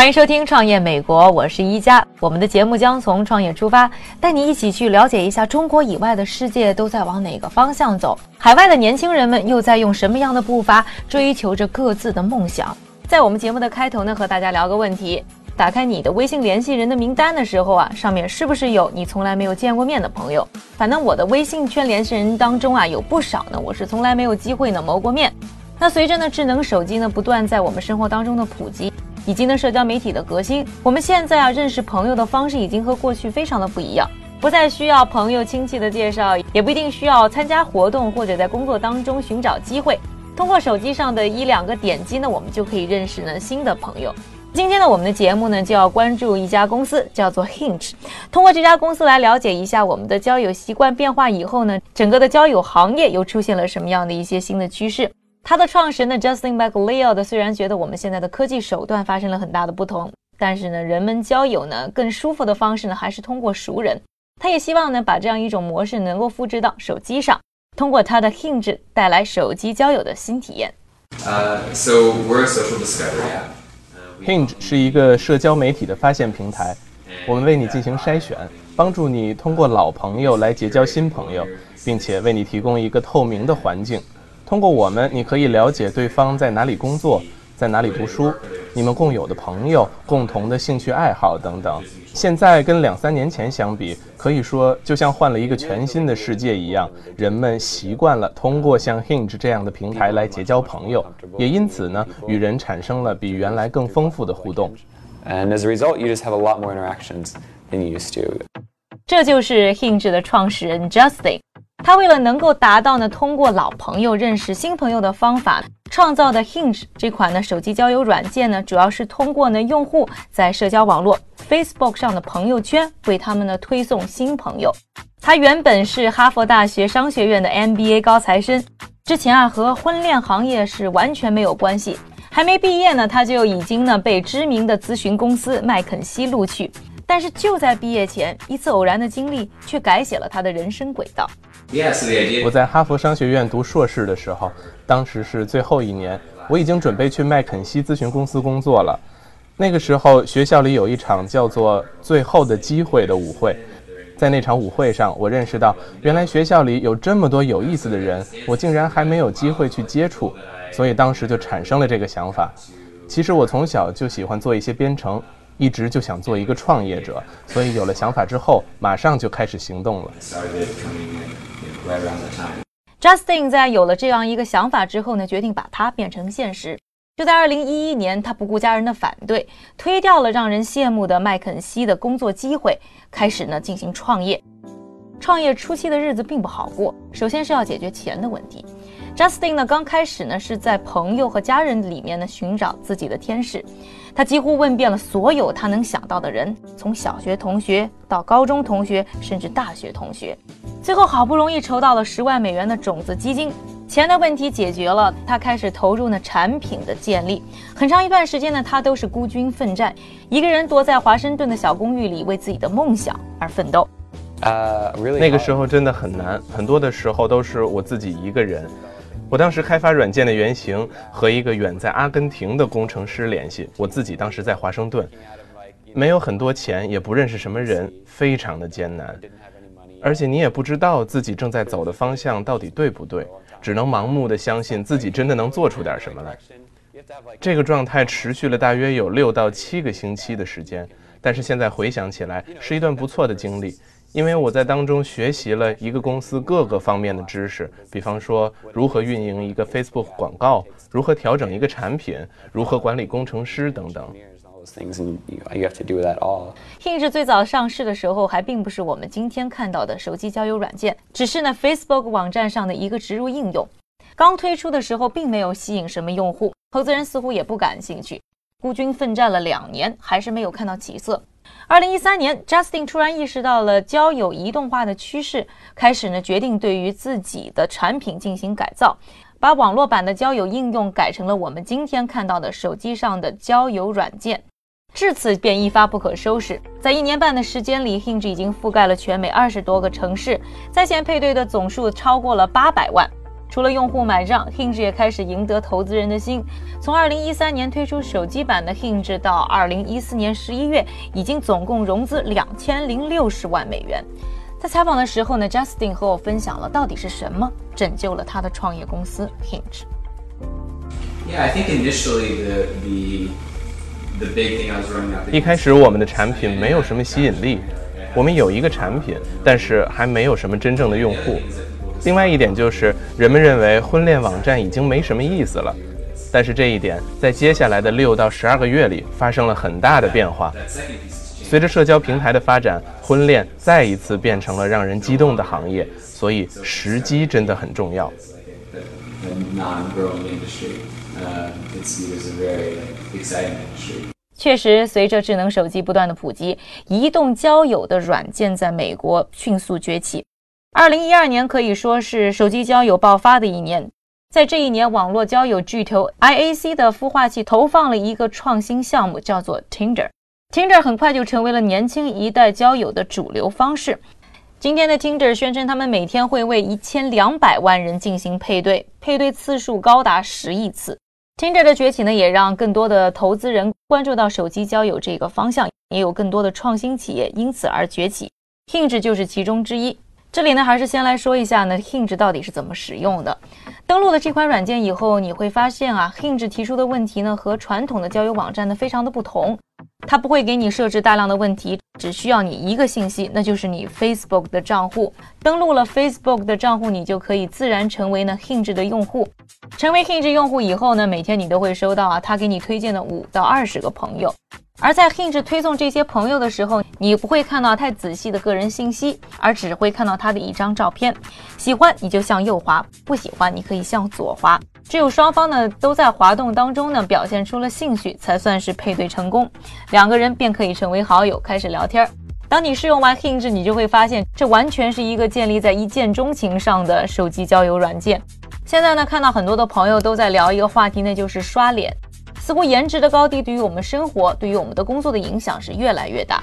欢迎收听《创业美国》，我是一加。我们的节目将从创业出发，带你一起去了解一下中国以外的世界都在往哪个方向走，海外的年轻人们又在用什么样的步伐追求着各自的梦想。在我们节目的开头呢，和大家聊个问题：打开你的微信联系人的名单的时候啊，上面是不是有你从来没有见过面的朋友？反正我的微信圈联系人当中啊，有不少呢，我是从来没有机会呢谋过面。那随着呢智能手机呢不断在我们生活当中的普及，以及呢社交媒体的革新，我们现在啊认识朋友的方式已经和过去非常的不一样，不再需要朋友亲戚的介绍，也不一定需要参加活动或者在工作当中寻找机会，通过手机上的一两个点击呢，我们就可以认识呢新的朋友。今天呢，我们的节目呢就要关注一家公司，叫做 Hinge。通过这家公司来了解一下我们的交友习惯变化以后呢，整个的交友行业又出现了什么样的一些新的趋势。它的创始人呢，Justin McLeod 虽然觉得我们现在的科技手段发生了很大的不同，但是呢，人们交友呢更舒服的方式呢还是通过熟人。他也希望呢把这样一种模式能够复制到手机上，通过他的 Hinge 带来手机交友的新体验。Uh, so we're a social discovery app. Hinge 是一个社交媒体的发现平台，我们为你进行筛选，帮助你通过老朋友来结交新朋友，并且为你提供一个透明的环境。通过我们，你可以了解对方在哪里工作，在哪里读书，你们共有的朋友、共同的兴趣爱好等等。现在跟两三年前相比，可以说就像换了一个全新的世界一样，人们习惯了通过像 Hinge 这样的平台来结交朋友，也因此呢，与人产生了比原来更丰富的互动。And as a result, you just have a lot more interactions than you used to. 这就是 Hinge 的创始人 Justin。他为了能够达到呢通过老朋友认识新朋友的方法，创造的 Hinge 这款呢手机交友软件呢，主要是通过呢用户在社交网络 Facebook 上的朋友圈为他们呢推送新朋友。他原本是哈佛大学商学院的 MBA 高材生，之前啊和婚恋行业是完全没有关系。还没毕业呢，他就已经呢被知名的咨询公司麦肯锡录取。但是就在毕业前，一次偶然的经历却改写了他的人生轨道。我在哈佛商学院读硕士的时候，当时是最后一年，我已经准备去麦肯锡咨询公司工作了。那个时候，学校里有一场叫做“最后的机会”的舞会，在那场舞会上，我认识到原来学校里有这么多有意思的人，我竟然还没有机会去接触，所以当时就产生了这个想法。其实我从小就喜欢做一些编程，一直就想做一个创业者，所以有了想法之后，马上就开始行动了。Justin 在有了这样一个想法之后呢，决定把它变成现实。就在2011年，他不顾家人的反对，推掉了让人羡慕的麦肯锡的工作机会，开始呢进行创业。创业初期的日子并不好过，首先是要解决钱的问题。Justin 呢，刚开始呢是在朋友和家人里面呢寻找自己的天使，他几乎问遍了所有他能想到的人，从小学同学到高中同学，甚至大学同学。最后好不容易筹到了十万美元的种子基金，钱的问题解决了，他开始投入呢产品的建立。很长一段时间呢，他都是孤军奋战，一个人躲在华盛顿的小公寓里，为自己的梦想而奋斗。Uh, really 那个时候真的很难，很多的时候都是我自己一个人。我当时开发软件的原型和一个远在阿根廷的工程师联系，我自己当时在华盛顿，没有很多钱，也不认识什么人，非常的艰难。而且你也不知道自己正在走的方向到底对不对，只能盲目的相信自己真的能做出点什么来。这个状态持续了大约有六到七个星期的时间，但是现在回想起来，是一段不错的经历。因为我在当中学习了一个公司各个方面的知识，比方说如何运营一个 Facebook 广告，如何调整一个产品，如何管理工程师等等。Hinge 最早上市的时候，还并不是我们今天看到的手机交友软件，只是呢 Facebook 网站上的一个植入应用。刚推出的时候，并没有吸引什么用户，投资人似乎也不感兴趣。孤军奋战了两年，还是没有看到起色。二零一三年，Justin 突然意识到了交友移动化的趋势，开始呢决定对于自己的产品进行改造，把网络版的交友应用改成了我们今天看到的手机上的交友软件。至此便一发不可收拾，在一年半的时间里，Hinge 已经覆盖了全美二十多个城市，在线配对的总数超过了八百万。除了用户买账，Hinge 也开始赢得投资人的心。从2013年推出手机版的 Hinge 到2014年11月，已经总共融资两千零六十万美元。在采访的时候呢，Justin 和我分享了到底是什么拯救了他的创业公司 Hinge。Yeah, I think initially the the the big thing I was running out. 一开始我们的产品没有什么吸引力，我们有一个产品，但是还没有什么真正的用户。另外一点就是，人们认为婚恋网站已经没什么意思了，但是这一点在接下来的六到十二个月里发生了很大的变化。随着社交平台的发展，婚恋再一次变成了让人激动的行业，所以时机真的很重要。确实，随着智能手机不断的普及，移动交友的软件在美国迅速崛起。二零一二年可以说是手机交友爆发的一年，在这一年，网络交友巨头 IAC 的孵化器投放了一个创新项目，叫做 Tinder。Tinder 很快就成为了年轻一代交友的主流方式。今天的 Tinder 宣称，他们每天会为一千两百万人进行配对，配对次数高达十亿次。Tinder 的崛起呢，也让更多的投资人关注到手机交友这个方向，也有更多的创新企业因此而崛起。Hinge 就是其中之一。这里呢，还是先来说一下呢，Hinge 到底是怎么使用的。登录了这款软件以后，你会发现啊，Hinge 提出的问题呢，和传统的交友网站呢，非常的不同。它不会给你设置大量的问题，只需要你一个信息，那就是你 Facebook 的账户。登录了 Facebook 的账户，你就可以自然成为呢 Hinge 的用户。成为 Hinge 用户以后呢，每天你都会收到啊，他给你推荐的五到二十个朋友。而在 Hinge 推送这些朋友的时候，你不会看到太仔细的个人信息，而只会看到他的一张照片。喜欢你就向右滑，不喜欢你可以向左滑。只有双方呢都在滑动当中呢表现出了兴趣，才算是配对成功。两个人便可以成为好友，开始聊天。当你试用完 Hinge，你就会发现这完全是一个建立在一见钟情上的手机交友软件。现在呢，看到很多的朋友都在聊一个话题，那就是刷脸。似乎颜值的高低对于我们生活、对于我们的工作的影响是越来越大。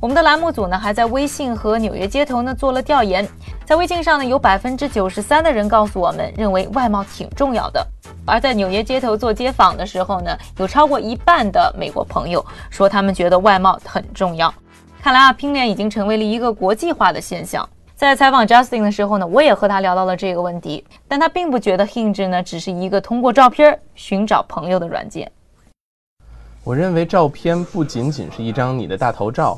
我们的栏目组呢还在微信和纽约街头呢做了调研，在微信上呢有百分之九十三的人告诉我们认为外貌挺重要的，而在纽约街头做街访的时候呢，有超过一半的美国朋友说他们觉得外貌很重要。看来啊，拼脸已经成为了一个国际化的现象。在采访 Justin 的时候呢，我也和他聊到了这个问题，但他并不觉得 Hinge 呢只是一个通过照片寻找朋友的软件。我认为照片不仅仅是一张你的大头照，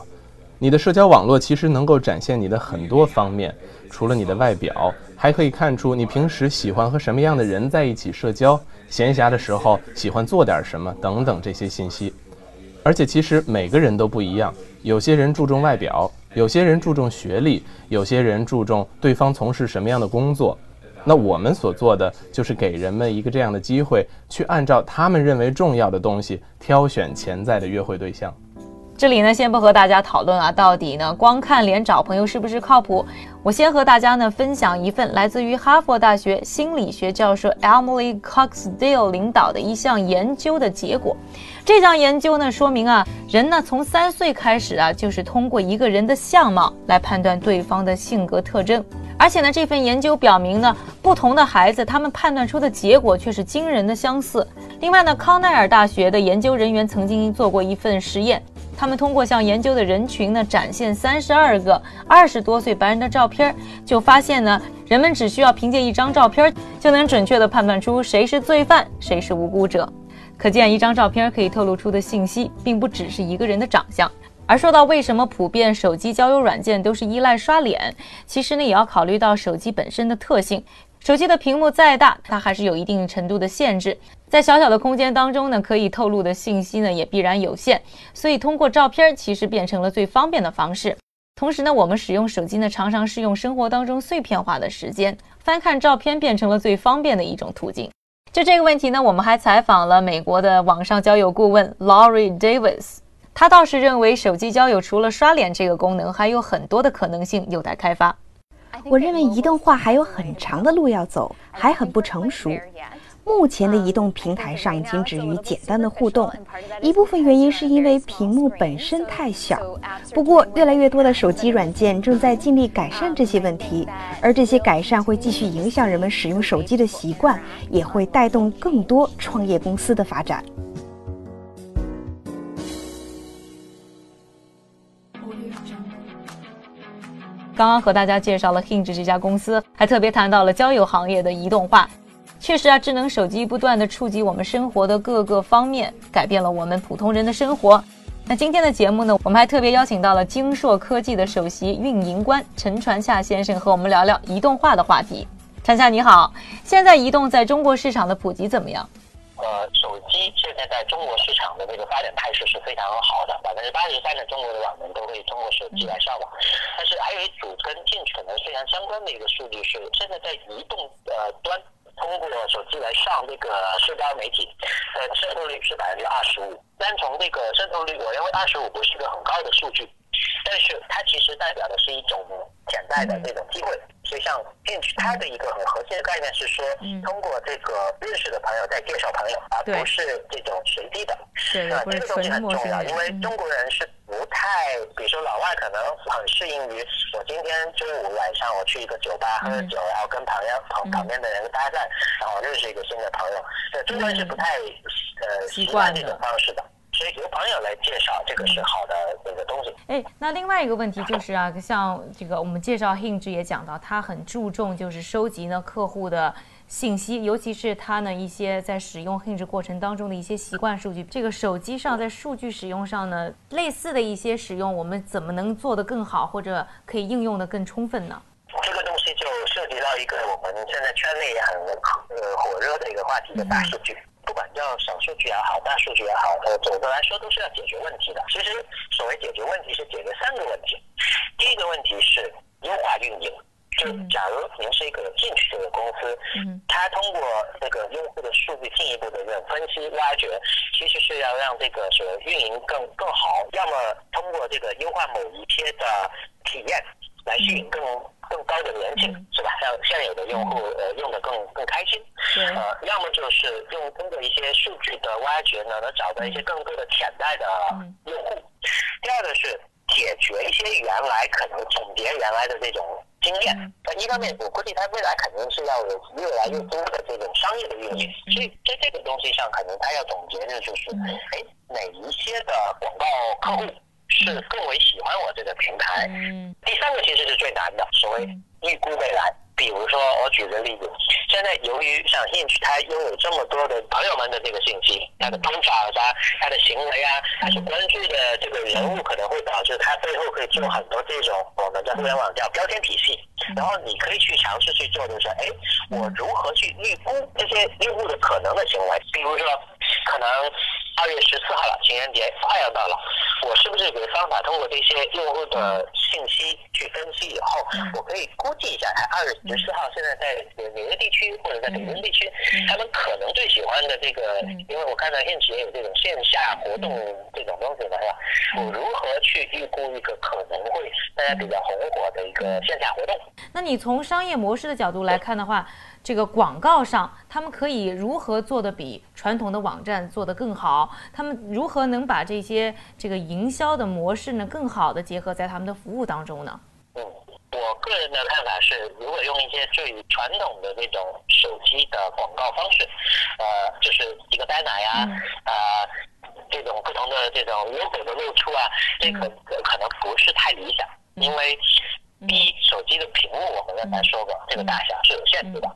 你的社交网络其实能够展现你的很多方面，除了你的外表，还可以看出你平时喜欢和什么样的人在一起社交，闲暇的时候喜欢做点什么等等这些信息。而且其实每个人都不一样，有些人注重外表。有些人注重学历，有些人注重对方从事什么样的工作。那我们所做的就是给人们一个这样的机会，去按照他们认为重要的东西挑选潜在的约会对象。这里呢，先不和大家讨论啊，到底呢光看脸找朋友是不是靠谱？我先和大家呢分享一份来自于哈佛大学心理学教授 Emily Coxdale 领导的一项研究的结果。这项研究呢说明啊，人呢从三岁开始啊，就是通过一个人的相貌来判断对方的性格特征。而且呢，这份研究表明呢，不同的孩子他们判断出的结果却是惊人的相似。另外呢，康奈尔大学的研究人员曾经做过一份实验。他们通过向研究的人群呢展现三十二个二十多岁白人的照片，就发现呢，人们只需要凭借一张照片就能准确地判断出谁是罪犯，谁是无辜者。可见，一张照片可以透露出的信息，并不只是一个人的长相。而说到为什么普遍手机交友软件都是依赖刷脸，其实呢，也要考虑到手机本身的特性。手机的屏幕再大，它还是有一定程度的限制。在小小的空间当中呢，可以透露的信息呢也必然有限，所以通过照片其实变成了最方便的方式。同时呢，我们使用手机呢，常常是用生活当中碎片化的时间，翻看照片变成了最方便的一种途径。就这个问题呢，我们还采访了美国的网上交友顾问 Laurie Davis，他倒是认为手机交友除了刷脸这个功能，还有很多的可能性有待开发。我认为移动化还有很长的路要走，还很不成熟。目前的移动平台上仅止于简单的互动，一部分原因是因为屏幕本身太小。不过，越来越多的手机软件正在尽力改善这些问题，而这些改善会继续影响人们使用手机的习惯，也会带动更多创业公司的发展。刚刚和大家介绍了 Hinge 这家公司，还特别谈到了交友行业的移动化。确实啊，智能手机不断的触及我们生活的各个方面，改变了我们普通人的生活。那今天的节目呢，我们还特别邀请到了京硕科技的首席运营官陈传夏先生，和我们聊聊移动化的话题。传夏你好，现在移动在中国市场的普及怎么样？呃，手机现在在中国市场的这个发展态势是非常好的，百分之八十三的中国的网民都会通过手机来上网。但是还有一组跟进可能非常相关的一个数据是，现在在移动呃端。通过手机来上这个社交媒体，呃，渗透率是百分之二十五。单从这个渗透率，我认为二十五不是一个很高的数据，但是它其实代表的是一种潜在的这种机会。所以像进去，它的一个很核心的概念是说，通过这个认识的朋友再介绍朋友，而不是这种随机的。是，这个东西很重要，因为中国人是不太，比如说老外可能很适应于我今天周五晚上我去一个酒吧喝酒，然后跟朋友旁旁边的人搭讪，然后认识一个新的朋友。对，中国人是不太呃习惯这种方式的。所以由朋友来介绍，这个是好的那个东西。哎，那另外一个问题就是啊，像这个我们介绍 Hinge 也讲到，他很注重就是收集呢客户的信息，尤其是他呢一些在使用 Hinge 过程当中的一些习惯数据。这个手机上在数据使用上呢，类似的一些使用，我们怎么能做得更好，或者可以应用的更充分呢？这个东西就涉及到一个我们现在圈内也很呃火热的一个话题的大数据。不管叫小数据也好，大数据也好，呃，总的来说都是要解决问题的。其实，所谓解决问题是解决三个问题。第一个问题是优化运营，就假如您是一个进去这个公司，嗯，它通过这个用户的数据进一步的这种分析挖掘，其实是要让这个所运营更更好。要么通过这个优化某一些的体验，来吸引更。更高的粘性是吧？让现有的用户呃用的更更开心。呃，要么就是用通过一些数据的挖掘呢，能找到一些更多的潜在的用户。第二个是解决一些原来可能总结原来的这种经验。那一方面，我估计它未来肯定是要有越来越多的这种商业的运营。所以在这个东西上，可能它要总结的就是，哎，哪一些的广告客户。是更为喜欢我这个平台。嗯，第三个其实是最难的，所谓预估未来。比如说，我举个例子，现在由于像 Hinge，它拥有这么多的朋友们的这个信息，他的方法啊，他的行为啊，他所关注的这个人物，可能会导致他背后可以做很多这种我们在互联网叫标签体系。然后你可以去尝试去做，就是哎，我如何去预估这些用户的可能的行为？比如说，可能。二月十四号了，情人节快要到了，我是不是有方法，通过这些用户的信息去分析以后，我可以估计一下，他二月十四号现在在纽约地区或者在北京地区，他们可能最喜欢的这个，因为我看到现实也有这种线下活动这种东西嘛，是吧？我如何去预估一个可能会大家比较红火的一个线下活动？那你从商业模式的角度来看的话？这个广告上，他们可以如何做的比传统的网站做得更好？他们如何能把这些这个营销的模式呢，更好的结合在他们的服务当中呢？嗯，我个人的看法是，如果用一些最传统的那种手机的广告方式，呃，就是一个 banner 呀，呃，这种不同的这种 logo 的露出啊，这可可能不是太理想，因为。第一，手机的屏幕我们刚才说过，这个大小是有限制的。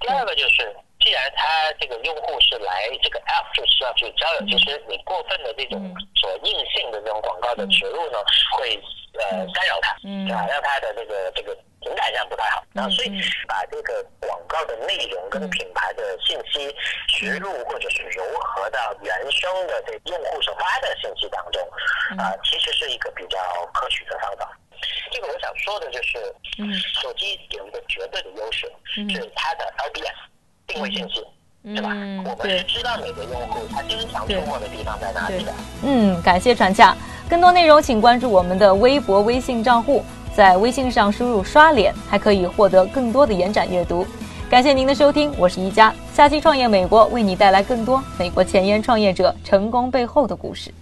第二个就是，既然它这个用户是来这个 app 就是要去交友，其实你过分的这种所硬性的这种广告的植入呢，会它的这个这个情感上不太好。然后，所以把这个广告的内容跟品牌的信息植入或者是融合到原生的这用户所发的信息当中，啊，其实是一个比较可取的方法。这个我想说的就是，手机有一个绝对的优势，是它的 LBS 定位信息。对吧？嗯我们是知道每个用户他经常出没的地方在哪里的。嗯，感谢传洽。更多内容请关注我们的微博、微信账户，在微信上输入“刷脸”，还可以获得更多的延展阅读。感谢您的收听，我是一加。下期创业美国为你带来更多美国前沿创业者成功背后的故事。